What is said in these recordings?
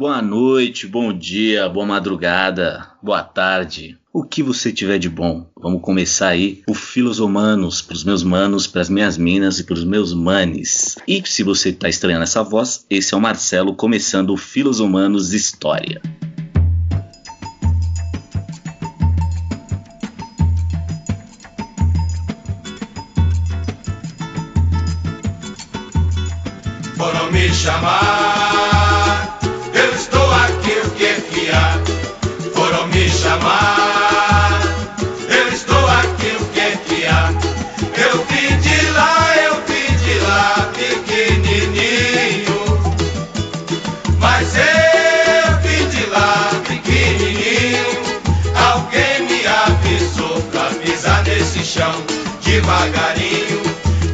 Boa noite, bom dia, boa madrugada, boa tarde. O que você tiver de bom. Vamos começar aí o Filos Humanos para os meus manos, para as minhas minas e para os meus manes. E se você está estranhando essa voz, esse é o Marcelo começando o Filos Humanos História. Foram me chamar, devagarinho.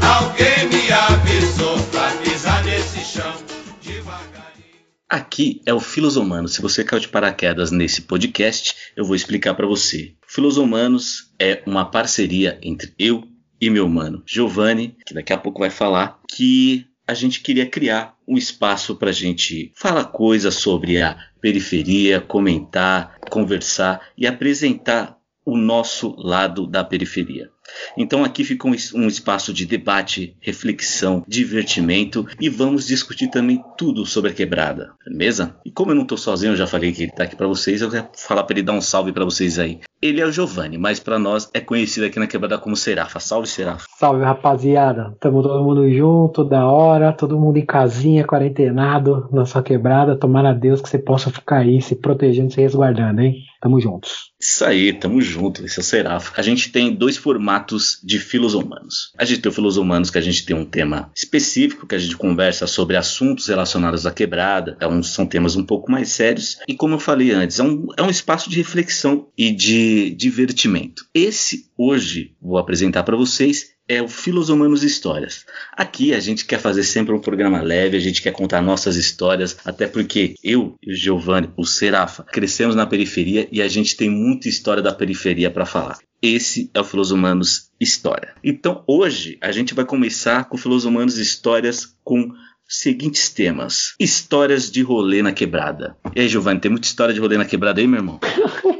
Alguém me avisou pra pisar nesse chão devagarinho. Aqui é o Filos Humanos. Se você caiu de paraquedas nesse podcast, eu vou explicar para você. Filos Humanos é uma parceria entre eu e meu mano Giovanni, que daqui a pouco vai falar, que a gente queria criar um espaço para a gente falar coisas sobre a periferia, comentar, conversar e apresentar o nosso lado da periferia. Então aqui fica um, es- espaço de debate, reflexão, divertimento e vamos discutir também tudo sobre a quebrada, beleza? E como eu não tô sozinho, eu já falei que ele tá aqui para vocês, eu quero falar para ele dar um salve para vocês aí. Ele é o Giovanni, mas para nós é conhecido aqui na quebrada como Serafa. Salve Serafa. Salve rapaziada, tamo todo mundo junto, da hora, todo mundo em casinha, quarentenado, na sua quebrada. Tomara a Deus que você possa ficar aí se protegendo, se resguardando, hein? Tamo juntos. Isso aí, tamo junto, esse é o Serafo. A gente tem dois formatos de filos humanos. A gente tem o filos humanos que a gente tem um tema específico, que a gente conversa sobre assuntos relacionados à quebrada, é são temas um pouco mais sérios. E como eu falei antes, é um, é um espaço de reflexão e de divertimento. Esse, hoje, vou apresentar para vocês, é o Filos Humanos Histórias. Aqui a gente quer fazer sempre um programa leve, a gente quer contar nossas histórias, até porque eu e o Giovanni, o Serafa, crescemos na periferia e a gente tem muita história da periferia para falar. Esse é o Filos Humanos História. Então hoje a gente vai começar com o Histórias com seguintes temas: Histórias de rolê na quebrada. E aí, Giovanni, tem muita história de rolê na quebrada aí, meu irmão?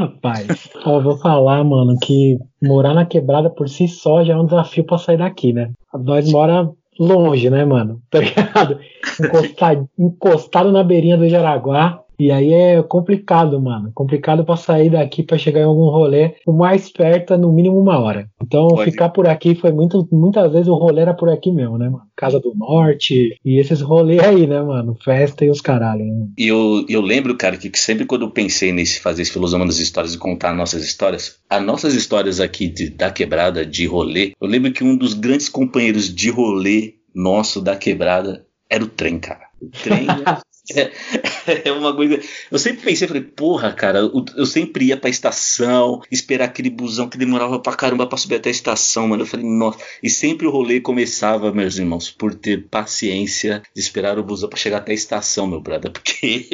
Rapaz, ó, vou falar, mano, que morar na quebrada por si só já é um desafio pra sair daqui, né? Nós mora longe, né, mano? Tá ligado? Encostado, encostado na beirinha do Jaraguá. E aí é complicado, mano. Complicado pra sair daqui pra chegar em algum rolê. O mais perto é no mínimo uma hora. Então Pode. ficar por aqui foi muito. Muitas vezes o rolê era por aqui mesmo, né, mano? Casa do Norte. E esses rolês aí, né, mano? Festa e os caralho. né? E eu, eu lembro, cara, que, que sempre quando eu pensei nesse fazer esse filosofia das histórias e contar nossas histórias, as nossas histórias aqui de- da quebrada, de rolê, eu lembro que um dos grandes companheiros de rolê nosso da quebrada era o trem, cara. O trem é, é uma coisa. Eu sempre pensei, falei, porra, cara, eu, sempre ia pra estação, esperar aquele busão que demorava pra caramba pra subir até a estação, mano. Eu falei, nossa. E sempre o rolê começava, meus irmãos, por ter paciência de esperar o busão pra chegar até a estação, meu brother, porque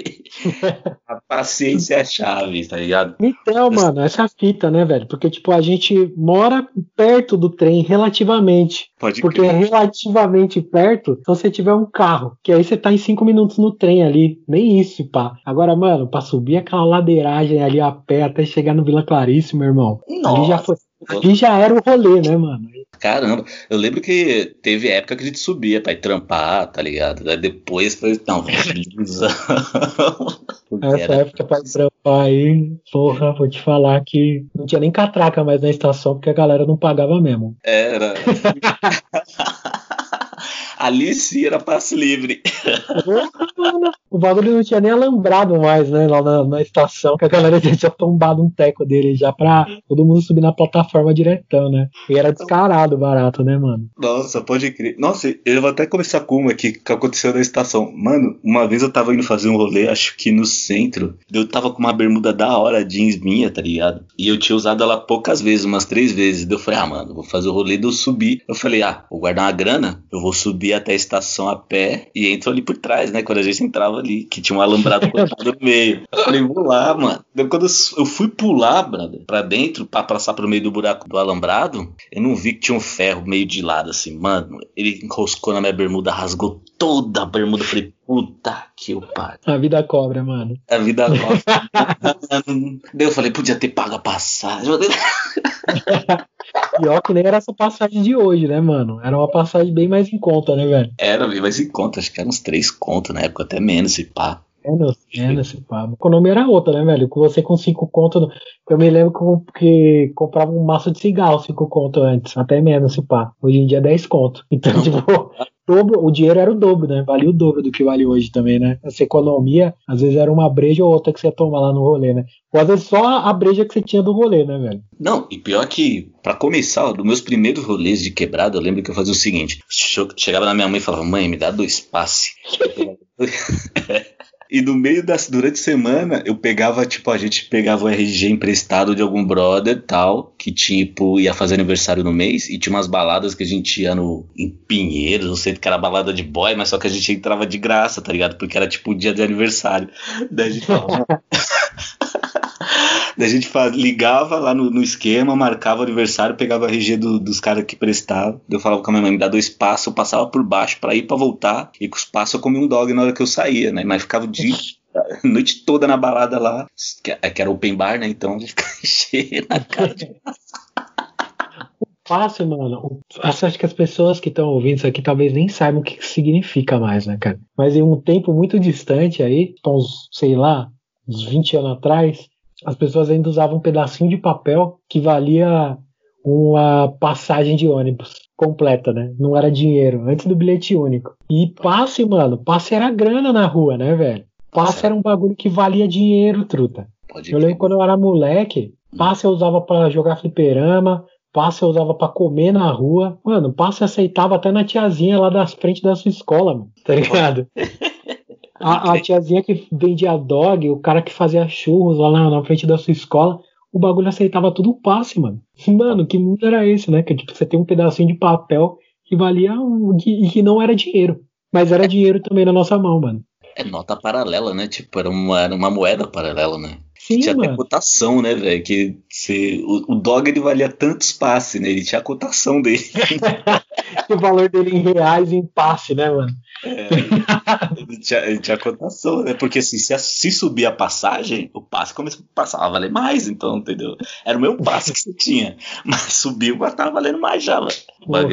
a paciência é a chave, tá ligado? Então, mano, essa é fita, né, velho? Porque, tipo, a gente mora perto do trem, relativamente. Pode Porque é crer. relativamente perto, se você tiver um carro, que aí você tá em cinco minutos no trem ali. Nem isso, pá. Agora, mano, pra subir aquela ladeiragem ali a pé até chegar no Vila Clarice, meu irmão. Ali já foi. Ali já era o rolê, né, mano? Caramba, eu lembro que teve época que a gente subia pra ir trampar, tá ligado? Daí depois foi, não. Porque Essa era- época pra trampar aí, porra, vou te falar que não tinha nem catraca mais na estação, porque a galera não pagava mesmo. Era. Ali sim era passe livre. O bagulho não tinha nem alambrado mais, né? Lá na, na estação, que a galera já tinha tombado um teco dele já pra todo mundo subir na plataforma diretão, né? E era descarado barato, né, mano? Nossa, pode crer. Nossa, eu vou até começar com uma aqui que aconteceu na estação. Mano, uma vez eu tava indo fazer um rolê, acho que no centro. Eu tava com uma bermuda da hora, jeans minha, tá ligado? E eu tinha usado ela poucas vezes, umas três vezes. Daí eu falei, ah, mano, vou fazer o rolê de eu subir. Eu falei, ah, vou guardar uma grana, eu vou subir até a estação a pé e entro ali por trás, né? Quando a gente entrava ali, que tinha um alambrado cortado no meio. Eu falei, vou lá, mano. Quando eu fui pular, brother, pra dentro, pra passar pro meio do buraco do alambrado, eu não vi que tinha um ferro meio de lado, assim, mano. Ele enroscou na minha bermuda, rasgou toda a bermuda. Eu falei, Puta que o pai. A vida cobra, mano. A vida cobra. Daí eu falei, podia ter pago a passagem. Pior que nem era essa passagem de hoje, né, mano? Era uma passagem bem mais em conta, né, velho? Era bem mais em conta, acho que era uns três contos na época, até menos esse pá. Menos, menos esse pá. A economia era outra, né, velho? Com você com cinco contos. Eu me lembro que, comprava um maço de cigarro, cinco contos antes, até menos esse pá. Hoje em dia é 10 contos. Então, tipo, dobro, o dinheiro era o dobro, né? Valia o dobro do que vale hoje também, né? Essa economia, às vezes era uma breja ou outra que você ia tomar lá no rolê, né? Ou às vezes só a breja que você tinha do rolê, né, velho? Não, e pior que, para começar, dos meus primeiros rolês de quebrada, eu lembro que eu fazia o seguinte: chegava na minha mãe e falava, mãe, me dá dois passes. E no meio das. Durante a semana, eu pegava, tipo, a gente pegava o RG emprestado de algum brother tal, que tipo, ia fazer aniversário no mês, e tinha umas baladas que a gente ia no, em Pinheiros, não sei que era balada de boy, mas só que a gente entrava de graça, tá ligado? Porque era tipo o dia de aniversário. Daí a gente. Daí a gente ligava lá no, no, esquema, marcava o aniversário, pegava a RG do, dos caras que prestavam. Eu falava com a minha mãe, me dá dois passos, eu passava por baixo para ir para voltar. E com os passos eu comia um dog na hora que eu saía, né? Mas ficava o dia, a noite toda na balada lá, que, que era open bar, né? Então a gente ficava cheio na cara de Fácil, mano. Acho que as pessoas que estão ouvindo isso aqui talvez nem saibam o que significa mais, né, cara? Mas em um tempo muito distante aí, uns, sei lá, uns 20 anos atrás, as pessoas ainda usavam um pedacinho de papel que valia uma passagem de ônibus completa, né? Não era dinheiro, antes do bilhete único. E passe, mano, passe era grana na rua, né, velho? Passe era um bagulho que valia dinheiro, truta. Pode eu lembro quando eu era moleque, hum. passe eu usava para jogar fliperama, passe eu usava para comer na rua. Mano, passe aceitava até na tiazinha lá das frente da sua escola, mano. Tá ligado? A, a, tiazinha que vendia dog, o cara que fazia churros lá na, na, frente da sua escola, o bagulho aceitava tudo o passe, mano. Mano, que mundo era esse, né? Que tipo, você tem um pedacinho de papel que valia um, e que não era dinheiro. Mas era dinheiro também na nossa mão, mano. É nota paralela, né? Tipo, era uma, era uma moeda paralela, né? Sim, tinha mano. até cotação, né, velho? Que se, o, o, dog ele valia tantos passes, né? Ele tinha a cotação dele. o valor dele em reais em passe, né, mano? É, tinha, tinha cotação, né? Porque assim, se, se subir a passagem, o passe começou a passar a valer mais, então, entendeu? Era o meu passe que você tinha. Mas subiu, mas tava valendo mais já, velho.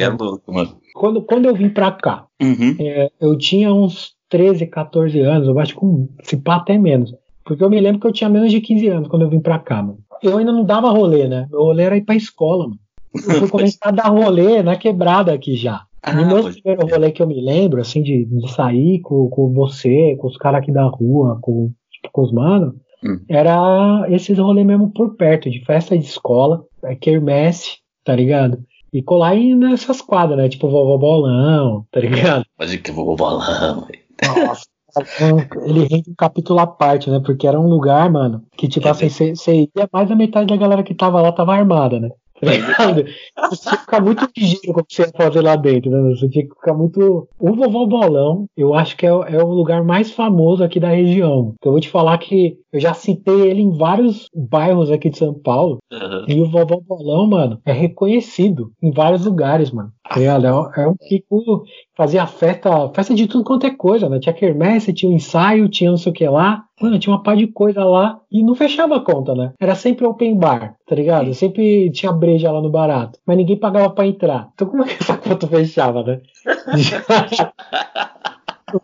É louco, mano. Quando, quando eu vim pra cá, uhum. é, eu tinha uns 13, 14 anos, eu acho que se pá até menos. Porque eu me lembro que eu tinha menos de 15 anos quando eu vim pra cá, mano. Eu ainda não dava rolê, né? Meu rolê era ir pra escola, mano. Eu fui começar a dar rolê na quebrada aqui já. Ah, e meu primeiro rolê que eu me lembro, assim, de, de sair com, com você, com os caras aqui da rua, com, com os manos, hum. era esses rolês mesmo por perto, de festa de escola, é, quermesse, tá ligado? E colar aí nessas quadras, né? Tipo vovó bolão, tá ligado? Pode que vovó bolão. Nossa. Ele rende um capítulo à parte, né? Porque era um lugar, mano, que tipo é assim, você ia mais da metade da galera que tava lá tava armada, né? Tá ligado? Você tinha que ficar muito ligeiro com o que você ia fazer lá dentro, né? Você tinha que ficar muito. O Vovó Bolão, eu acho que é, é o lugar mais famoso aqui da região. Então eu vou te falar que eu já citei ele em vários bairros aqui de São Paulo. Uhum. E o Vovó Bolão, mano, é reconhecido em vários lugares, mano. Tá é, é um pico. Fazia festa, festa de tudo quanto é coisa, né? Tinha quermesse, tinha um ensaio, tinha não sei o que lá. Mano, tinha uma par de coisa lá e não fechava a conta, né? Era sempre open bar, tá ligado? Sempre tinha breja lá no barato. Mas ninguém pagava pra entrar. Então como é que essa conta fechava, né?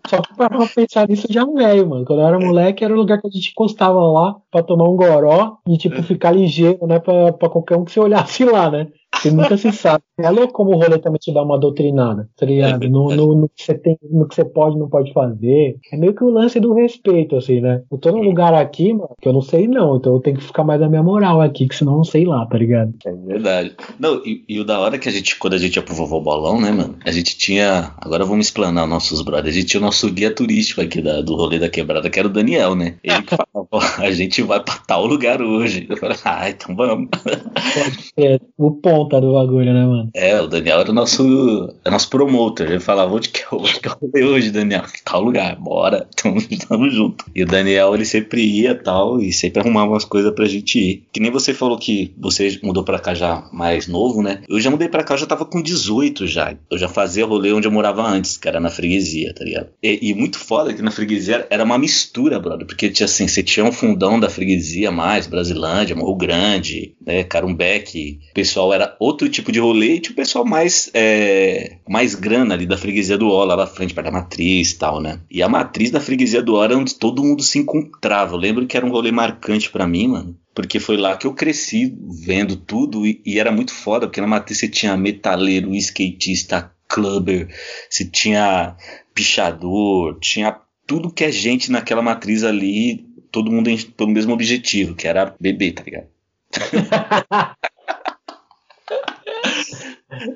Só pra pensar nisso já velho, mano. Quando eu era moleque, era o lugar que a gente encostava lá pra tomar um goró e, tipo, ficar ligeiro, né? Pra, pra qualquer um que você olhasse lá, né? Porque nunca se sabe. É louco como o rolê também te dá uma doutrinada, tá ligado? No, no, no, que você tem, no que você pode e não pode fazer. É meio que o lance do respeito, assim, né? Eu tô num lugar aqui, mano, que eu não sei não, então eu tenho que ficar mais na minha moral aqui, que senão eu não sei lá, tá ligado? É verdade. Não, e, e o da hora que a gente, quando a gente ia pro Vovô Bolão, né, mano? A gente tinha. Agora vamos explanar nossos brothers. A gente tinha o nosso guia turístico aqui da, do rolê da quebrada, que era o Daniel, né? Ele que falava, a gente vai pra tal lugar hoje. Eu falei, ah, então vamos. Pode ser. O ponto ponta do bagulho, né, mano? É, o Daniel era o nosso, é nosso promotor. Ele falava, onde que, é, onde que hoje, Daniel? Tal lugar, bora, tamo, tamo junto. E o Daniel, ele sempre ia tal, e sempre arrumava umas coisas pra gente ir. Que nem você falou que você mudou pra cá já mais novo, né? Eu já mudei pra cá, eu já tava com 18 já. Eu já fazia rolê onde eu morava antes, que era na freguesia, tá ligado? E, e muito foda que na freguesia era uma mistura, brother. Porque tinha assim, você tinha um fundão da freguesia mais, Brasilândia, Morro Grande, né, Carumbeck. O pessoal era outro tipo de rolê e tinha o pessoal mais, é, mais grana ali da freguesia do Ó, lá na frente, perto da matriz e tal, né? E a matriz da freguesia do Ó era onde todo mundo se encontrava. Eu lembro que era um rolê marcante para mim, mano. Porque foi lá que eu cresci vendo tudo e, e era muito foda, porque na matriz você tinha metaleiro, skatista, clubber, você tinha pichador, tinha tudo que é gente naquela matriz ali, todo mundo pelo mesmo objetivo, que era beber, tá ligado?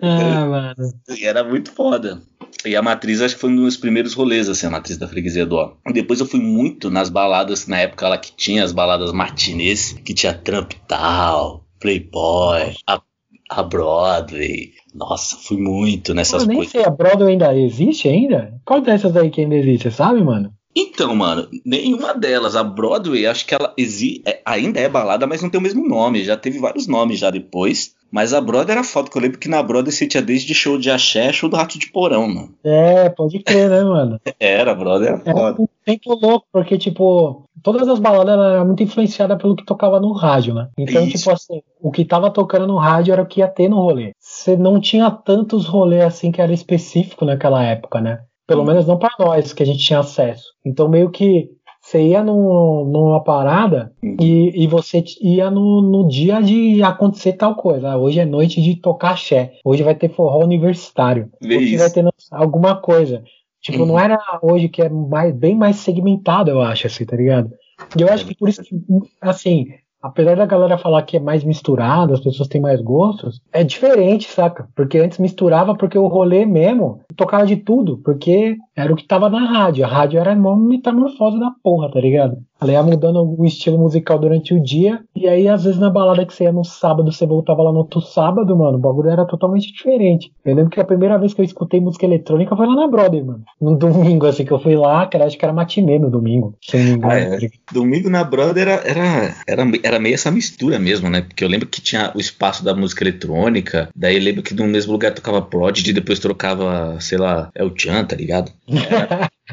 ah, mano. E era muito foda. E a matriz acho que foi um dos primeiros rolês, assim, a matriz da freguesia do Ó. Depois eu fui muito nas baladas, na época lá que tinha as baladas matinês, que tinha Trump tal, Playboy, a, a Broadway. Nossa, fui muito nessas eu nem coisas. sei, a Broadway ainda existe ainda? Qual dessas aí que ainda existe, você sabe, mano? Então, mano, nenhuma delas. A Broadway, acho que ela exi é, ainda é balada, mas não tem o mesmo nome. Já teve vários nomes já depois. Mas a Broadway era foda, que eu lembro que na Broadway você tinha desde show de axé, show do Rato de Porão, mano. É, pode crer, né, mano? Era, Broadway era Era foda. um tempo louco, porque, tipo, todas as baladas eram muito influenciadas pelo que tocava no rádio, né? Então, Isso. tipo assim, o que tava tocando no rádio era o que ia ter no rolê. Você não tinha tantos rolês assim que era específico naquela época, né? Pelo Hum. menos não pra nós, que a gente tinha acesso. Então, meio que você ia num- numa parada e, e você ia no, no dia de acontecer tal coisa. Ah, hoje é noite de tocar axé. Hoje vai ter forró universitário. Vê Hoje isso. vai ter alguma coisa. Tipo, Uhum. não era hoje que é mais, bem mais segmentado, eu acho, assim, tá ligado? E eu acho que por isso que, assim, apesar da galera falar que é mais misturado, as pessoas têm mais gostos, é diferente, saca? Porque antes misturava porque o rolê mesmo tocava de tudo, porque era o que tava na rádio. A rádio era uma metamorfose da porra, tá ligado? Ela ia mudando o estilo musical durante o dia, e aí às vezes na balada que você ia no sábado, você voltava lá no outro sábado, mano, o bagulho era totalmente diferente. Eu lembro que a primeira vez que eu escutei música eletrônica foi lá na Brother, mano. No domingo, assim, que eu fui lá, que era, acho que era matinê no domingo, se não me engano. Ah, é. Domingo na Brother era, era, era, era meio essa mistura mesmo, né? Porque eu lembro que tinha o espaço da música eletrônica, daí eu lembro que no mesmo lugar tocava Prodigy, depois trocava, sei lá, El Chan, tá ligado? Era,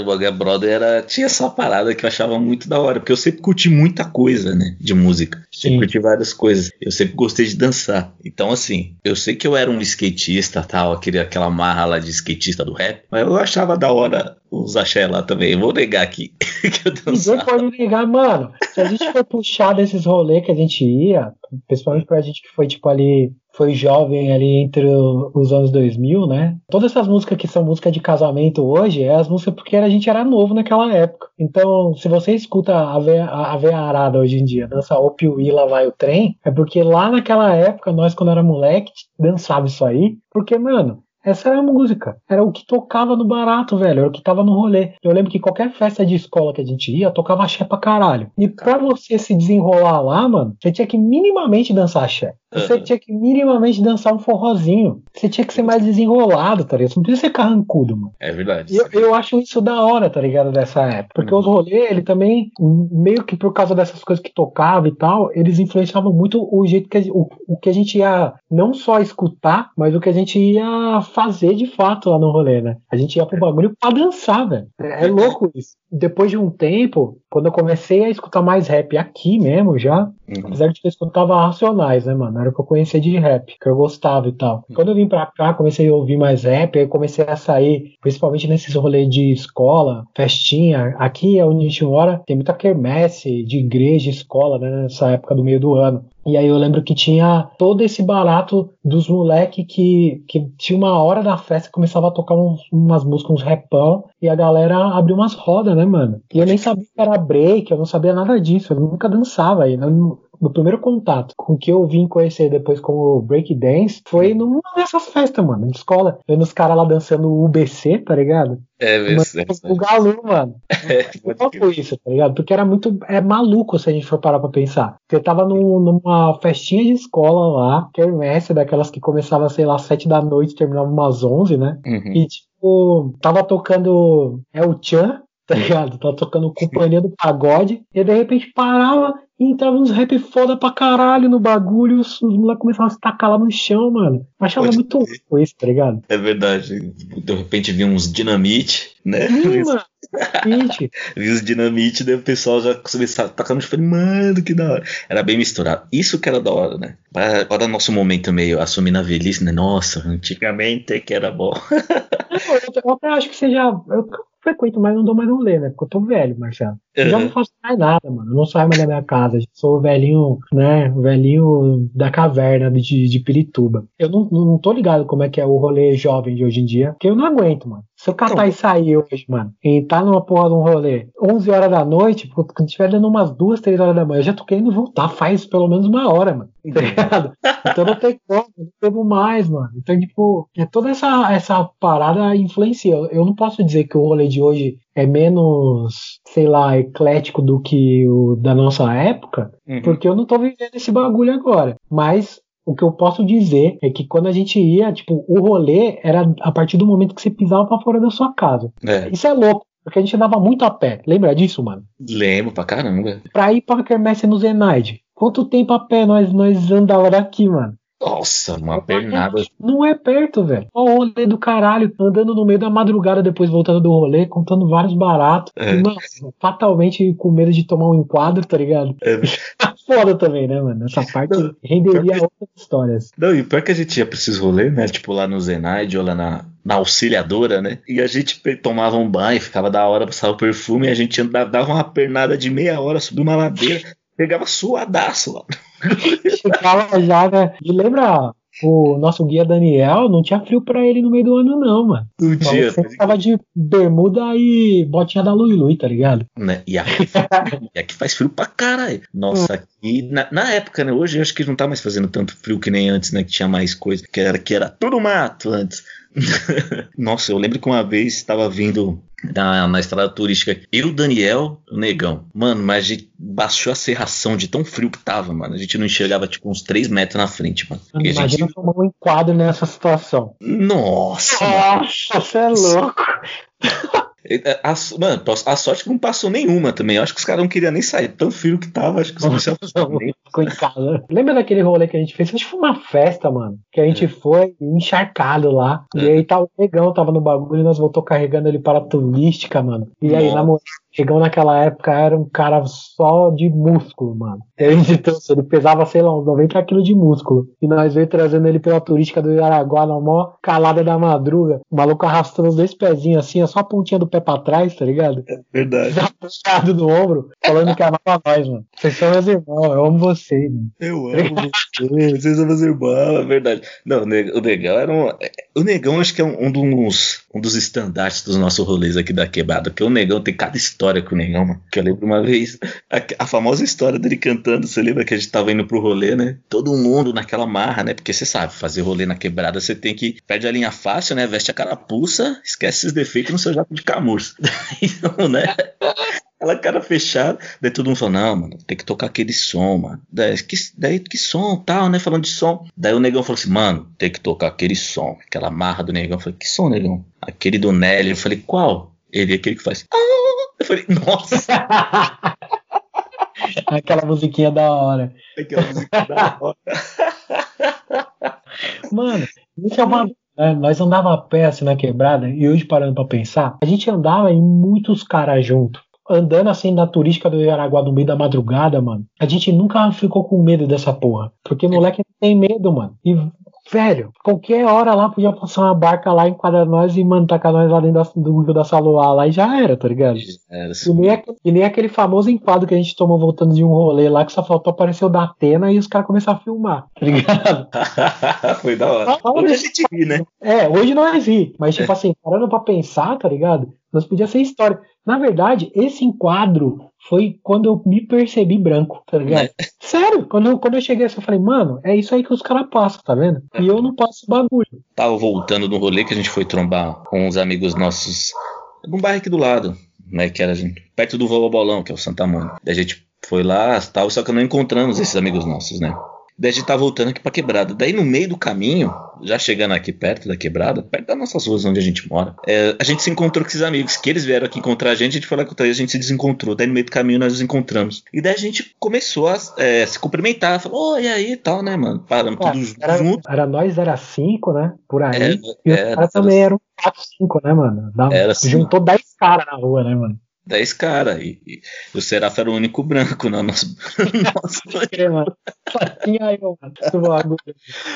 o Bug Brother era, tinha essa parada que eu achava muito da hora, porque eu sempre curti muita coisa, né, de música. Sempre Sim. curti várias coisas. Eu sempre gostei de dançar. Então, assim, eu sei que eu era um skatista, tal, aquele, aquela marra lá de skatista do rap, mas eu achava da hora os axé lá também. Eu vou negar aqui que eu Ninguém pode negar, mano. Se a gente for puxar desses rolês que a gente ia, principalmente pra gente que foi, tipo, ali, foi jovem ali entre os anos 2000, né? Todas essas músicas que são música de casamento hoje, é as músicas porque a gente era novo naquela época. Então, se você escuta a veia, a arada hoje em dia, dança o piuí, lá vai o trem, é porque lá naquela época, nós quando era moleque, dançava isso aí, porque, mano, essa era a música. Era o que tocava no barato, velho. Era o que tava no rolê. Eu lembro que qualquer festa de escola que a gente ia, tocava axé pra caralho. E pra você se desenrolar lá, mano, você tinha que minimamente dançar axé. Você Uhum. tinha que minimamente dançar um forrozinho. Você tinha que ser mais desenrolado, tá ligado? Você não precisa ser carrancudo, mano. É verdade. Eu, eu acho isso da hora, tá ligado? Dessa época. Porque Uhum. os rolês, ele também, meio que por causa dessas coisas que tocava e tal, eles influenciavam muito o jeito que a, o, o que a gente ia não só escutar, mas o que a gente ia fazer de fato lá no rolê, né? A gente ia pro bagulho pra dançar, velho. É, é louco isso. Depois de um tempo, quando eu comecei a escutar mais rap aqui mesmo já, Uhum. Apesar de que eu escutava Racionais, né, mano? Era o que eu conhecia de rap, que eu gostava e tal. Quando eu vim pra cá, comecei a ouvir mais rap, aí comecei a sair, principalmente nesses rolês de escola, festinha. Aqui é onde a gente mora, tem muita quermesse de igreja, escola, né, nessa época do meio do ano. E aí eu lembro que tinha todo esse barato dos moleque que, que tinha uma hora da festa começava a tocar uns- umas músicas, uns repão, e a galera abriu umas rodas, né, mano? E eu nem sabia que era break, eu não sabia nada disso, eu nunca dançava aí. né? Do primeiro contato com o que eu vim conhecer depois como breakdance foi numa dessas festas, mano, de escola. Vendo os caras lá dançando UBC, tá ligado? É, Mas, é, o Galu, mano. é, foi isso, tá ligado? Porque era muito. É maluco se a gente for parar pra pensar. Eu tava num- numa festinha de escola lá, quermesse, daquelas que começava, sei lá, às sete da noite, terminava umas onze, né? Uhum. E, tipo, tava tocando. É o Chan, tá ligado? Tava tocando Companhia do Pagode. E de repente parava e entrava uns rap foda pra caralho no bagulho. E os, os moleques começavam a se tacar lá no chão, mano. Eu achava Pode muito crer. louco isso, tá ligado? É verdade. De repente vi uns dinamite, né? Ih, mano. Vi os dinamite, daí o pessoal já começava a tacar no chão. Falei, mano, que da hora. Era bem misturado. Isso que era da hora, né? Agora é nosso momento meio assumir na velhice, né? Nossa, antigamente é que era bom. eu, eu até acho que você já. Eu frequento, mas não dou mais rolê, né? Porque eu tô velho, Marcelo. Eu já não faço mais nada, mano. Eu não saio mais da minha casa. Sou o velhinho, né? O velhinho da caverna de, de Pirituba. Eu não, não tô ligado como é que é o rolê jovem de hoje em dia, porque eu não aguento, mano. Se eu catar e sair hoje, mano, e tá numa porra de um rolê 11 horas da noite, quando tiver dando umas 2, 3 horas da manhã, eu já tô querendo voltar faz pelo menos uma hora, mano. Tá ligado? Então não tem como, não devo mais, mano. Então, tipo, é toda essa, essa parada influencia. Eu- Eu não posso dizer que o rolê de hoje é menos, sei lá, eclético do que o da nossa época, Uhum. porque eu não tô vivendo esse bagulho agora. Mas o que eu posso dizer é que quando a gente ia, tipo, o rolê era a partir do momento que você pisava pra fora da sua casa. É, Isso é louco, porque a gente andava muito a pé. Lembra disso, mano? lembro pra caramba. Pra ir pra Kermesse no Zenaide. Quanto tempo a pé nós, nós andava daqui, mano? Nossa, uma pernada. Não é perto, velho. Ó, o rolê do caralho, andando no meio da madrugada, depois voltando do rolê, contando vários baratos. É. E, mano, fatalmente com medo de tomar um enquadro, tá ligado? É. Foda também, né, mano? Essa parte Não, renderia que- outras histórias. Não, e pior que a gente ia pra esses rolês, né? Tipo lá no Zenaide ou lá na, na auxiliadora, né? E a gente tomava um banho, ficava da hora, passava o perfume, e a gente andava, dava uma pernada de meia hora, subia uma ladeira, pegava suadaço lá. Chegava já, né? E lembra o nosso guia Daniel? Não tinha frio pra ele no meio do ano, não, mano. No O dia. sempre tava de bermuda e botinha da Lui Lui, tá ligado? Né? E, aqui, e aqui faz frio pra caralho. Nossa, aqui. Na, na época, né? Hoje eu acho que não tá mais fazendo tanto frio que nem antes, né? Que tinha mais coisa. Que era, que era tudo mato antes. Nossa, eu lembro que uma vez estava vindo na, na estrada turística eu, o Daniel, o Negão. Mano, mas a gente baixou a serração de tão frio que tava, mano. A gente não enxergava tipo uns 3 metros na frente, mano. E Imagina gente. tomar um enquadro nessa situação. Nossa, mano. Nossa, você é louco. É, A, mano, a sorte que não passou nenhuma também. Eu acho que os caras não queriam nem sair. Tão frio que tava, acho que os policiais Ficou em casa. Lembra daquele rolê que a gente fez? Acho que foi uma festa, mano. Que a gente foi encharcado lá. E É. aí tá o negão, tava no bagulho e nós voltou carregando ele para a turística, mano. E aí, Nossa. na moral, Chegão naquela época era um cara só de músculo, mano. E trouxe, ele pesava, sei lá, uns 90 quilos de músculo. E nós veio trazendo ele pela turística do Araguá, na maior calada da madruga. O maluco arrastando os dois pezinhos assim, ó, só a pontinha do pé pra trás, tá ligado? Verdade. Desapontado no ombro, falando que amava nós, mano. Vocês são meus irmãos, eu amo vocês, mano. Eu amo você, vocês são meus irmãos, é verdade. Não, o Ne- o Negão era um. O Negão acho que é um, um dos, um dos estandartes dos nossos rolês aqui da quebrada. Porque o Negão tem cada história com o Negão, mano. Que eu lembro uma vez, a, a famosa história dele cantando. Você lembra que a gente tava indo pro rolê, né? Todo mundo naquela marra, né? Porque você sabe, fazer rolê na quebrada, você tem que. Perde a linha fácil, né? Veste a carapuça, esquece esses defeitos no seu jato de camurça. então, né? Aquela cara fechada. Daí todo mundo falou, não, mano, tem que tocar aquele som, mano. Daí que, daí, que som, tal, né? Falando de som. Daí o negão falou assim, mano, tem que tocar aquele som. Aquela marra do negão. Eu falei, que som, negão? Aquele do Nelly. Eu falei, qual? Ele, aquele que faz. "Ah". Eu falei, nossa, Aquela musiquinha da hora. aquela música da hora. Mano, isso é uma. é, nós andava a pé assim na quebrada, e hoje parando pra pensar, a gente andava em muitos caras junto. Andando assim na turística do Jaraguá no meio da madrugada, mano. A gente nunca ficou com medo dessa porra. Porque moleque não tem medo, mano. E, velho, qualquer hora lá podia passar uma barca lá, enquadrar nós e, mano, tacar nós lá dentro do rio da Saluá lá e já era, tá ligado? Era E nem, aquele, e nem aquele famoso enquadro que a gente tomou voltando de um rolê lá que só faltou aparecer o da Atena e os caras começaram a filmar, tá ligado? Foi da hora. Hoje a gente ri, né? É, hoje nós ri, mas tipo assim, parando pra pensar, tá ligado? Nós podia ser história. Na verdade, esse enquadro foi quando eu me percebi branco, tá ligado? É. Sério, quando eu, quando eu cheguei assim, eu falei, mano, é isso aí que os caras passam, tá vendo? E eu não passo bagulho. Tava voltando do rolê que a gente foi trombar com uns amigos nossos num bairro aqui do lado, né? Que era perto do Vovó Bolão, que é o Santa Mônica. A gente foi lá tal, só que não encontramos esses amigos nossos, né? Daí a gente tá voltando aqui pra quebrada. Daí no meio do caminho, já chegando aqui perto da quebrada, perto das nossas ruas onde a gente mora, é, a gente se encontrou com esses amigos, que eles vieram aqui encontrar a gente, a gente foi lá encontrar a gente se desencontrou. Daí no meio do caminho nós nos encontramos. E daí a gente começou a é, se cumprimentar, falou, oi, e aí e tal, né, mano? Paramos É, tudo era, junto. era nós, era cinco, né? Por aí. É, e os era, caras também eram 4, 5, né, mano? Dava- Era juntou 10 caras na rua, né, mano? 10 caras. E, e o Seraf era o único branco no nosso. nosso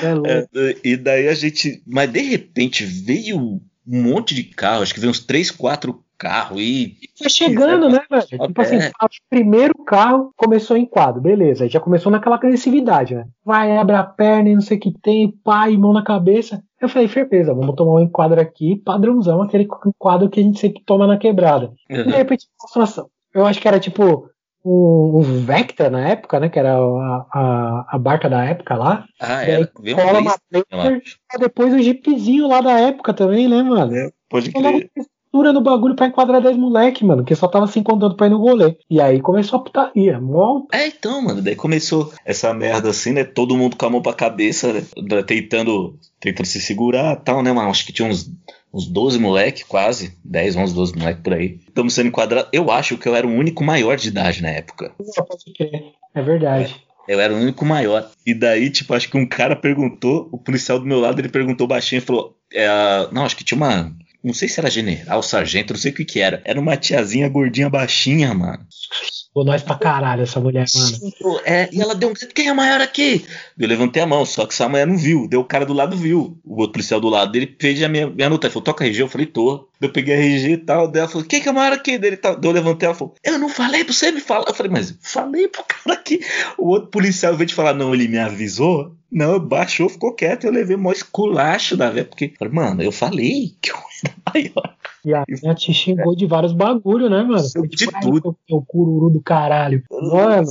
É. É louco. É, e daí a gente. Mas de repente veio um monte de carro, acho que veio uns 3, 4 carros e. Foi chegando, né, velho? Tipo assim, É. o primeiro carro começou em quadro, beleza. Já começou naquela agressividade, né? Vai, abre a perna e não sei o que tem, pai, mão na cabeça. Eu falei, firmeza, vamos tomar um enquadro aqui, padrãozão, aquele enquadro que a gente sempre toma na quebrada. E de repente, nossa, eu acho que era tipo um, um Vectra na época, né? Que era a, a, a barca da época lá. Ah, E aí era. Veio cola um uma Blazer, depois o Jeepzinho lá da época também, né, mano? Pode Coloca crer. Textura no bagulho pra enquadrar 10 moleque, mano, que só tava se encontrando pra ir no rolê. E aí começou a putaria. Mó É, então, mano, daí começou essa merda assim, né? Todo mundo com a mão pra cabeça, né? tentando, tentando se segurar e tal, né, mano? Acho que tinha uns, uns 12 moleque, quase. 10, 11, 12 moleque por aí. Estamos sendo enquadrados. Eu acho que eu era o único maior de idade na época. É verdade. Eu era o único maior. E daí, tipo, acho que um cara perguntou, o policial do meu lado, ele perguntou baixinho e falou: é, a- Não, acho que tinha uma. Não sei se era general, sargento, não sei o que que era. Era uma tiazinha gordinha baixinha, mano. Pô, nós pra caralho essa mulher, mano. É, e ela deu um grito: Quem é maior aqui? Eu levantei a mão, só que essa mulher não viu. Deu o cara do lado viu. O outro policial do lado dele fez a minha, minha nota. Ele falou: Toca RG. Eu falei: Tô. Eu peguei a RG e tal. Daí ela falou: Quem que é maior aqui? Dele tal. Daí eu levantei ela falou: Eu não falei pra você me falar. Eu falei: Mas falei pro cara aqui. O outro policial, ao invés de falar: Não, ele me avisou. Não, baixou, ficou quieto. Eu levei mó esculacho da velha. Porque, mano, eu falei que eu era maior. E a minha te xingou de vários bagulho, né, mano? Foi De "Ai, tudo." seu cururu do caralho. Mano,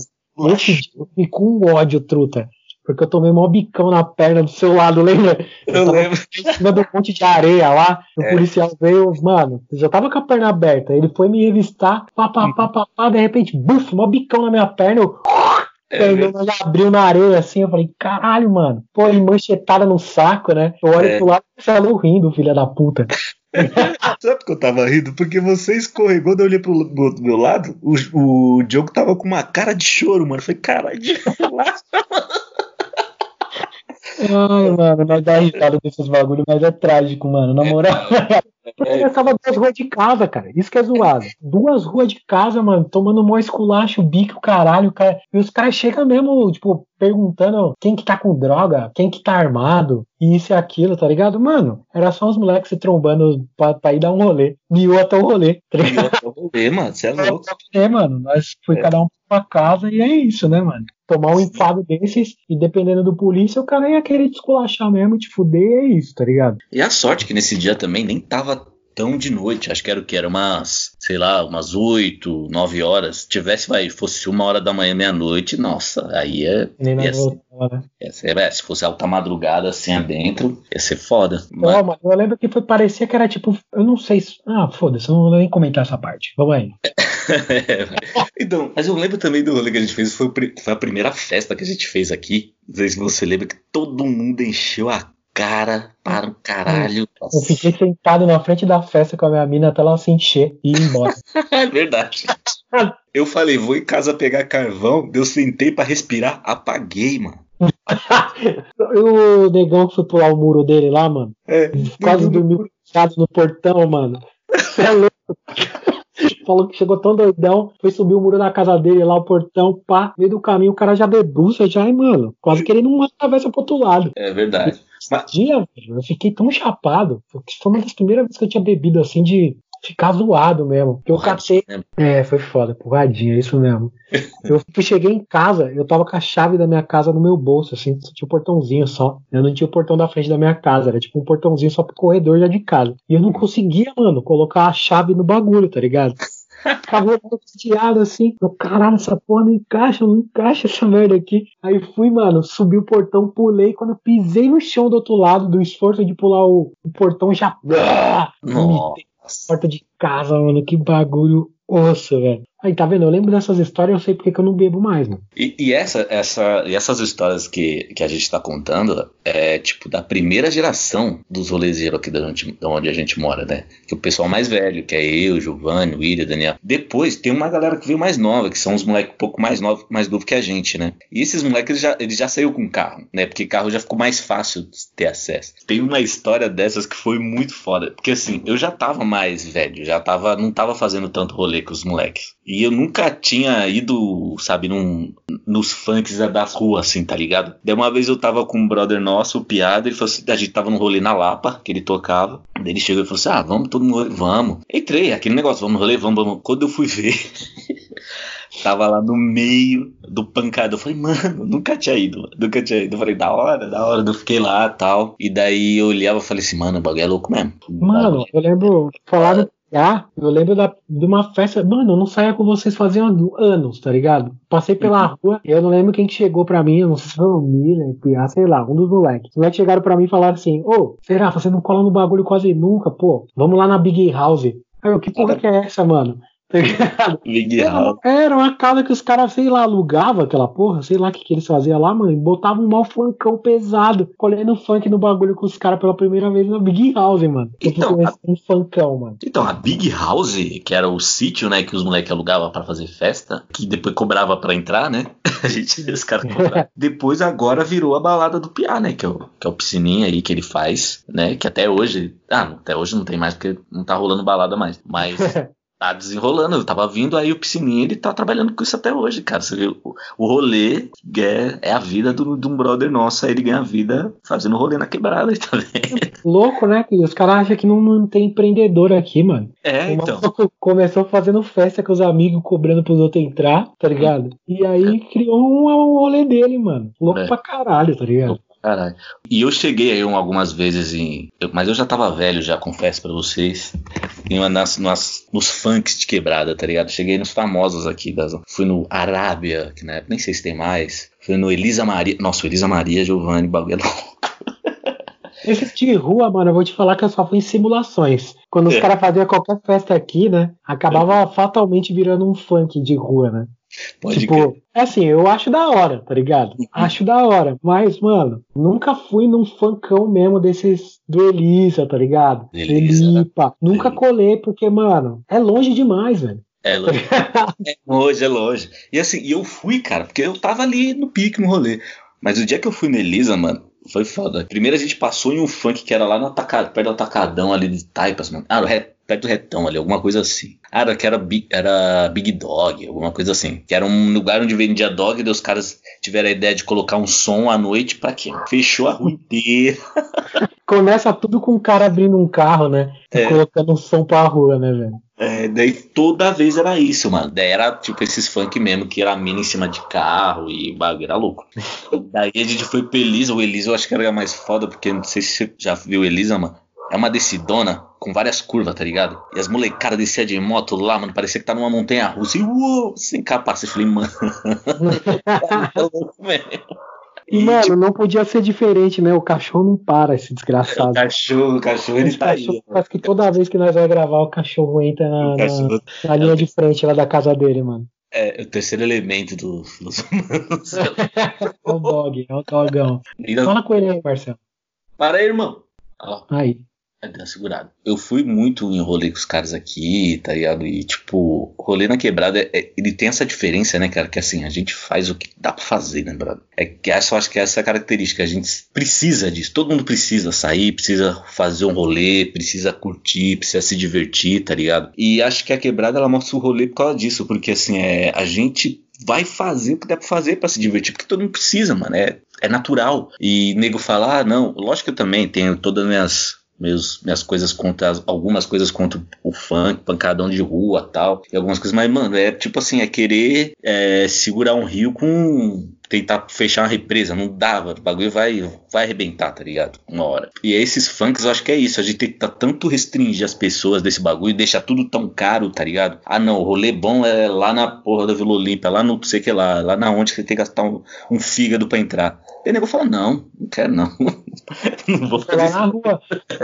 esse dia eu fiquei com ódio, truta. Porque eu tomei mó bicão na perna do seu lado, lembra? Eu tava lembro. em cima do monte de areia lá. O É. policial veio, mano, eu já tava com a perna aberta. Ele foi me revistar, pá, pá, pá, pá, pá, de repente, buf, mó bicão na minha perna. Eu, É, abriu na areia assim. Eu falei, caralho, mano. Pô, ele manchetada no saco, né? Eu olho É. pro lado e falou rindo, filha da puta. Sabe por que eu tava rindo? Porque você escorregou, eu olhei pro, pro do meu lado, o, o Diogo tava com uma cara de choro, mano. Eu falei, caralho, relaxa. Ai, mano, nós dá risada desses bagulho, mas é trágico, mano. Na moral. Porque É. começava duas ruas de casa, cara. Isso que é zoado. Duas ruas de casa, mano, tomando mó esculacho, bico, caralho, cara. E os caras chegam mesmo, tipo, perguntando quem que tá com droga, quem que tá armado, e isso e aquilo, tá ligado? Mano, era só os moleques se trombando pra, pra ir dar um rolê. Miou até o rolê, tá ligado? É, mano, você é louco. É, mano, nós foi É. cada um pra casa e é isso, né, mano? Tomar um enfado desses e dependendo do polícia, o cara ia querer te esculachar mesmo, te fuder e é isso, tá ligado? E a sorte que nesse dia também nem tava tão de noite. Acho que era o que? Era umas, sei lá, umas 8, 9 horas. Se tivesse, vai, fosse uma hora da manhã, meia-noite, nossa, aí é. Nem Ia ser, né? ia ser- é, se fosse alta madrugada assim adentro, ia ser foda. Mas, mano, eu lembro que foi parecia que era tipo, eu não sei se. Ah, foda-se, eu não vou nem comentar essa parte. Vamos aí. então, mas eu lembro também do rolê que a gente fez, foi, foi a primeira festa que a gente fez aqui. Não sei se você lembra que todo mundo encheu a cara para o caralho. Eu fiquei sentado na frente da festa com a minha mina até ela se encher e ir embora. É verdade. Eu falei, vou em casa pegar carvão, eu sentei pra respirar, apaguei, mano. E o negão que foi pular o muro dele lá, mano, É, quase dormiu fechado no portão, mano. Você é louco. Falou que chegou tão doidão, foi subir o muro da casa dele lá, o portão, pá, no meio do caminho, o cara já debruça já, hein, mano. Quase que ele não atravessa pro outro lado. É verdade. Mas, dia, eu fiquei tão chapado. Foi uma das primeiras vezes que eu tinha bebido assim de ficar zoado mesmo. Eu catei. É, foi foda, porradinha, é isso mesmo. eu cheguei em casa, eu tava com a chave da minha casa no meu bolso, assim, tinha um portãozinho só. Eu não tinha o portão da frente da minha casa, era tipo um portãozinho só pro corredor já de casa. E eu não conseguia, mano, colocar a chave no bagulho, tá ligado? Ficava angustiado assim. Eu, caralho, essa porra não encaixa, não encaixa essa merda aqui. Aí fui, mano, subi o portão, pulei. Quando eu pisei no chão do outro lado, do esforço de pular o, o portão, já. Nossa. Porta de casa, mano, que bagulho osso, velho. Aí, tá vendo? Eu lembro dessas histórias, eu sei porque que eu não bebo mais, mano. E, e essa, essa, e essas histórias que, que a gente tá contando é tipo da primeira geração dos rolezeiros aqui da onde, da onde a gente mora, né? Que o pessoal mais velho, que é eu, Giovanni, William, Daniel. Depois tem uma galera que veio mais nova, que são os moleques um pouco mais novos, mais novos que a gente, né? E esses moleques já, eles já saiu com carro, né? Porque carro já ficou mais fácil de ter acesso. Tem uma história dessas que foi muito foda. Porque assim, eu já tava mais velho, já tava, não tava fazendo tanto rolê com os moleques. E eu nunca tinha ido, sabe, num, nos funks das ruas, assim, tá ligado? Daí uma vez eu tava com um brother nosso, o Piada, ele falou assim, a gente tava num rolê na Lapa, que ele tocava. Daí ele chegou e falou assim, ah, vamos todo mundo, vamos. Entrei, aquele negócio, vamos rolê, vamos, vamos. Quando eu fui ver... Tava lá no meio do pancado. Eu falei, mano, nunca tinha ido, nunca tinha ido. Eu falei, da hora, da hora. Eu fiquei lá tal. E daí eu olhava e falei assim, mano, o bagulho é louco mesmo. Mano, eu lembro, falaram ah, eu lembro da, de uma festa. Mano, eu não saía com vocês faziam anos, tá ligado? Passei pela uhum. rua, eu não lembro quem chegou pra mim, eu não sei se foi o Miller, sei lá, um dos moleques. Os moleques chegaram pra mim e falaram assim: Ô, oh, será? Você não cola no bagulho quase nunca, pô. Vamos lá na Big House. Aí eu, que porra que é essa, mano? Tá ligado? Big era, era uma casa que os caras, sei lá, alugavam aquela porra, sei lá o que, que eles faziam lá, mano. Botavam um mal funkão pesado, colhendo funk no bagulho com os caras pela primeira vez na Big House, mano. Então, a... um funkão, mano. Então, a Big House, que era o sítio, né, que os moleques alugavam para fazer festa, que depois cobrava para entrar, né? a gente os caras Depois agora virou a balada do Piá, né? Que é, o, que é o piscininha aí que ele faz, né? Que até hoje. Ah, até hoje não tem mais porque não tá rolando balada mais. Mas tá desenrolando. Eu tava vindo aí o Piscininha, ele tá trabalhando com isso até hoje, cara. Você vê, o, o rolê é, é a vida do, de um brother nosso, aí ele ganha vida fazendo rolê na quebrada, tá vendo? Louco, né? Os caras acham que não, não, tem empreendedor aqui, mano. É, então. Começou fazendo festa com os amigos, cobrando pros outros entrar, tá ligado? E aí criou um, um rolê dele, mano. Louco é. pra caralho, tá ligado? Caralho. E eu cheguei aí algumas vezes em. Mas eu já tava velho, já confesso para vocês. Em uma nas, nas, nos funks de quebrada, tá ligado? Cheguei nos famosos aqui. Das, fui no Arábia, que na época nem sei se tem mais. Fui no Elisa Maria. Nossa, Elisa Maria, Giovanni, bagulho é louco. Esse de rua, mano, eu vou te falar que eu só fui em simulações. Quando os é. caras faziam qualquer festa aqui, né? Acabava é. fatalmente virando um funk de rua, né? Pode tipo, assim, eu acho da hora, tá ligado? Uhum. Acho da hora. Mas, mano, nunca fui num funkão mesmo desses do Elisa, tá ligado? Elisa. Elipa. Nunca colei, porque, mano, é longe demais, velho. É longe. é longe, é longe. E assim, eu fui, cara, porque eu tava ali no pique no rolê. Mas o dia que eu fui no Elisa, mano, foi foda. Primeiro a gente passou em um funk que era lá no atacado, perto do atacadão ali de Taipas, mano. Ah, perto do retão ali, alguma coisa assim. Ah, era que era, era Big Dog, alguma coisa assim. Que era um lugar onde vendia dog e os caras tiveram a ideia de colocar um som à noite pra quê? Fechou a rua inteira. Começa tudo com o cara abrindo um carro, né? E é. colocando um som pra rua, né, velho? É, daí toda vez era isso, mano. Daí era tipo esses funk mesmo, que era mina em cima de carro e bagulho era louco. daí a gente foi pro Elisa, o Elisa eu acho que era mais foda, porque não sei se você já viu Elisa, mano. É uma descidona com várias curvas, tá ligado? E as molecadas desciam de moto lá, mano, parecia que tá numa montanha russa. E uou, sem capacete. Eu falei, mano. é louco mesmo. E, mano, tipo, não podia ser diferente, né? O cachorro não para, esse desgraçado. O cachorro, o cachorro, ele tá cachorro, aí. Parece que toda vez que nós vamos gravar, o cachorro entra na, cachorro... na, na linha de frente lá da casa dele, mano. É, o terceiro elemento do, dos humanos. é o dog, é o dogão. Fala com ele aí, Marcelo. Para aí, irmão. Ó. Aí. Deu segurado. Eu fui muito em rolê com os caras aqui, tá ligado? E, tipo, rolê na quebrada, é, ele tem essa diferença, né, cara? Que assim, a gente faz o que dá pra fazer, né, brother? É que essa, eu acho que essa é a característica. A gente precisa disso. Todo mundo precisa sair, precisa fazer um rolê, precisa curtir, precisa se divertir, tá ligado? E acho que a quebrada, ela mostra o rolê por causa disso. Porque, assim, é, a gente vai fazer o que dá pra fazer para se divertir, porque todo mundo precisa, mano. É, é natural. E nego falar, ah, não, lógico que eu também tenho todas as minhas meus, minhas coisas contra as- algumas coisas contra o funk, pancadão de rua tal, e algumas coisas, mas, mano, é tipo assim, é querer é, segurar um rio com. tentar fechar uma represa, não dava, o bagulho vai, vai arrebentar, tá ligado? Uma hora. E esses funks, eu acho que é isso, a gente tem que tá tanto restringir as pessoas desse bagulho deixar tudo tão caro, tá ligado? Ah, não, o rolê bom é lá na porra da Vila Olímpia, lá no sei que lá, lá na onde você tem que gastar um, um fígado pra entrar. O nego fala, não, não quero não. não vou fazer na rua.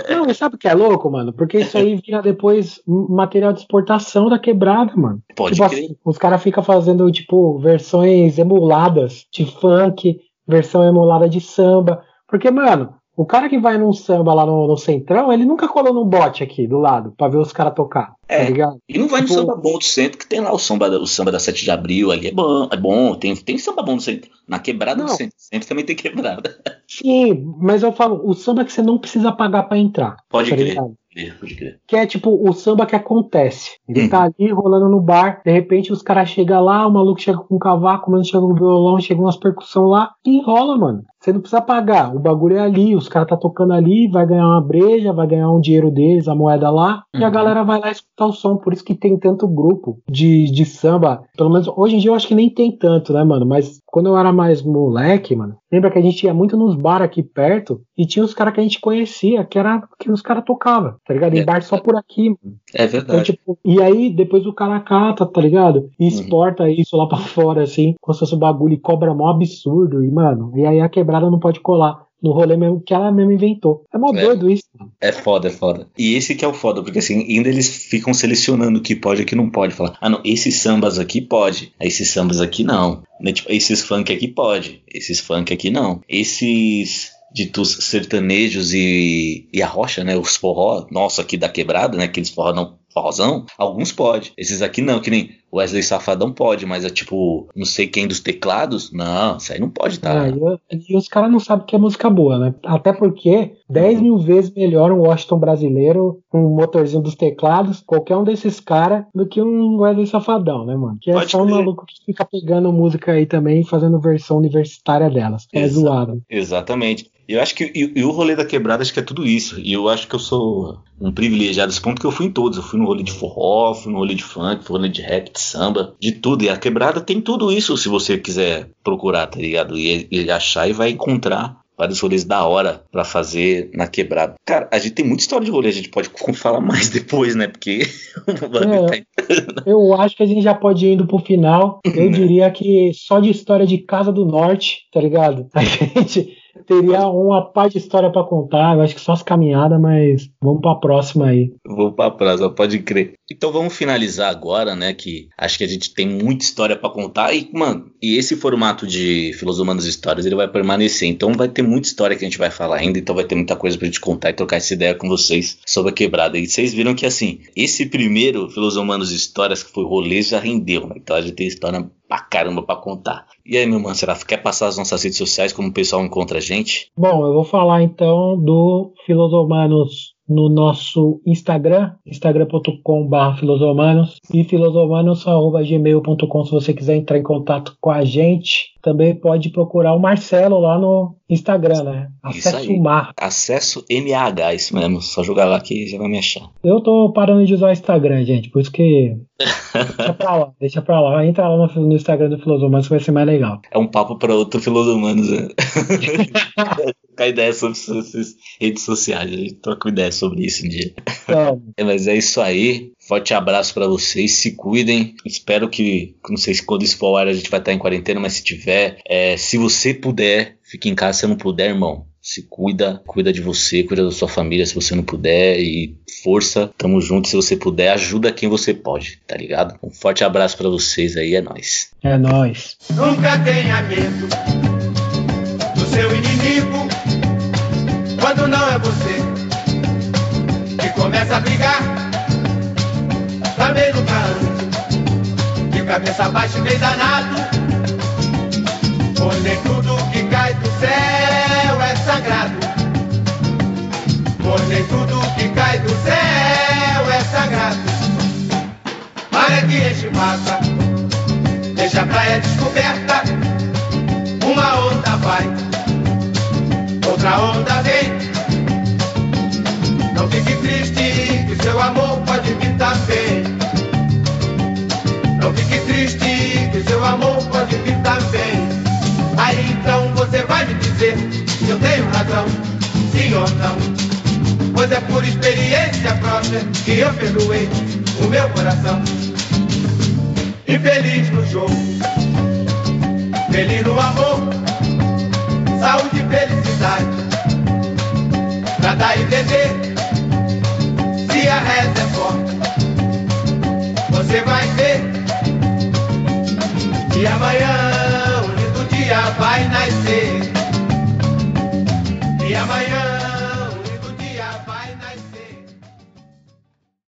Não, mas sabe o que é louco, mano? Porque isso aí vira depois material de exportação da quebrada, mano. Pode tipo assim, os caras ficam fazendo, tipo, versões emuladas de funk, versão emulada de samba. Porque, mano, o cara que vai num samba lá no, no Centrão, ele nunca colou num bote aqui do lado pra ver os caras tocar. É. Tá ligado? E não vai no Tipo- samba bom do centro, que tem lá o samba, da- o samba da 7 de abril ali. É bom, é bom. Tem, tem samba bom do centro. Na quebrada do Não. centro. Centro também tem quebrada. Sim, mas eu falo, o samba que você não precisa pagar pra entrar. Pode tá crer. ligado? Pode crer. Que é tipo o samba que acontece. Ele Uhum. tá ali rolando no bar, de repente os caras chegam lá, o maluco chega com um cavaco, o mano chega com violão, chega umas percussão lá e enrola, mano. Você não precisa pagar. O bagulho é ali, os caras tá tocando ali, vai ganhar uma breja, vai ganhar um dinheiro deles, a moeda lá, e a Uhum. galera vai lá escutar o som. Por isso que tem tanto grupo de, de samba. Pelo menos hoje em dia eu acho que nem tem tanto, né, mano? Mas quando eu era mais moleque, mano, lembra que a gente ia muito nos bar aqui perto e tinha os caras que a gente conhecia, que era que os caras tocavam, tá ligado? Em É. bar só por aqui, mano. É Então, verdade. tipo, e aí depois o cara cata, tá ligado? E Uhum. exporta isso lá pra fora, assim, como se fosse um bagulho e cobra mó absurdo. E, mano, e aí a quebrada não pode colar no rolê mesmo que ela mesmo inventou. É mó É. doido isso. É foda, é foda. E esse que é o foda, porque assim, ainda eles ficam selecionando o que pode e o que não pode. Falar, ah não, esses sambas aqui pode, esses sambas aqui não. Né, tipo, esses funk aqui pode, esses funk aqui não. Esses ditos sertanejos e, e a rocha, né, os forró, nossa, aqui da quebrada, né, aqueles forró não, forrozão, alguns pode. Esses aqui não, que nem o Wesley Safadão pode, mas é tipo, não sei quem dos teclados, não, isso aí não pode tá. Ah, e, e os caras não sabem que é música boa, né? Até porque 10 mil vezes melhor um Washington brasileiro, um motorzinho dos teclados, qualquer um desses caras, do que um Wesley Safadão, né, mano? Que é Pode só um maluco que fica pegando música aí também e fazendo versão universitária delas. É Exato. zoado. Exatamente. Eu acho que e, e o rolê da quebrada acho que é tudo isso. E eu acho que eu sou um privilegiado desse ponto que eu fui em todos. Eu fui no rolê de forró, fui no rolê de funk, fui no rolê de rap, de samba, de tudo. E a quebrada tem tudo isso se você quiser procurar, tá ligado? E, e achar e vai encontrar vários rolês da hora pra fazer na quebrada. Cara, a gente tem muita história de rolê, a gente pode falar mais depois, né? Porque É. tá Eu acho que a gente já pode ir indo pro final. Eu diria que só de história de Casa do Norte, tá ligado? A gente teria uma parte de história pra contar. Eu acho que só as caminhadas, mas vamos pra próxima aí. Vou pra próxima, pode crer. Então vamos finalizar agora, né? Que acho que a gente tem muita história pra contar. E, mano, e esse formato de Filosomanos Histórias ele vai permanecer. Então vai ter muita história que a gente vai falar ainda. Então vai ter muita coisa pra gente contar e trocar essa ideia com vocês sobre a quebrada. E vocês viram que, assim, esse primeiro Filosomanos Histórias, que foi rolê, já rendeu, né? Então a gente tem história pra caramba pra contar. E aí, meu mano, Seraf, quer passar as nossas redes sociais como o pessoal encontra a gente? Bom, eu vou falar então do Filosomanos no nosso Instagram, instagram.com.br filosomanos e filosomanos.gmail.com se você quiser entrar em contato com a gente. Também pode procurar o Marcelo lá no Instagram, né? Isso Acesse aí. o Mar. Acesso MAH, isso mesmo. Só jogar lá que já vai me achar. Eu tô parando de usar o Instagram, gente, por isso que. deixa pra lá, deixa pra lá. Entra lá no, no Instagram do Filosomanos que vai ser mais legal. É um papo para outro Filosomanos. Né? Trocar ideia sobre suas redes sociais. A gente troca ideia sobre isso um dia. É, mas é isso aí. Forte abraço para vocês. Se cuidem. Espero que, não sei se quando isso for ao ar a gente vai estar em quarentena, mas se tiver, é, se você puder, fique em casa. Se não puder, irmão, se cuida, cuida de você, cuida da sua família se você não puder e força, tamo junto. Se você puder, ajuda quem você pode, tá ligado? Um forte abraço para vocês aí, é nóis. é nóis. Nunca tenha medo do seu inimigo quando não é você que começa a brigar. Também nunca de cabeça baixa e bem danado, pois nem tudo que cai do céu é sagrado. Pois nem tudo que cai do céu é sagrado. Maré que enche massa deixa a praia descoberta. Uma onda vai, outra onda vem. fique triste, que seu amor pode vir também. Triste, que seu amor pode vir também. Aí então você vai me dizer se eu tenho razão, sim ou não. Pois é por experiência própria que eu perdoei o meu coração. Infeliz no jogo, feliz no amor, saúde e felicidade. Pra dar e entender se a reza é forte, você vai ver. E amanhã, o lindo dia vai nascer. E amanhã.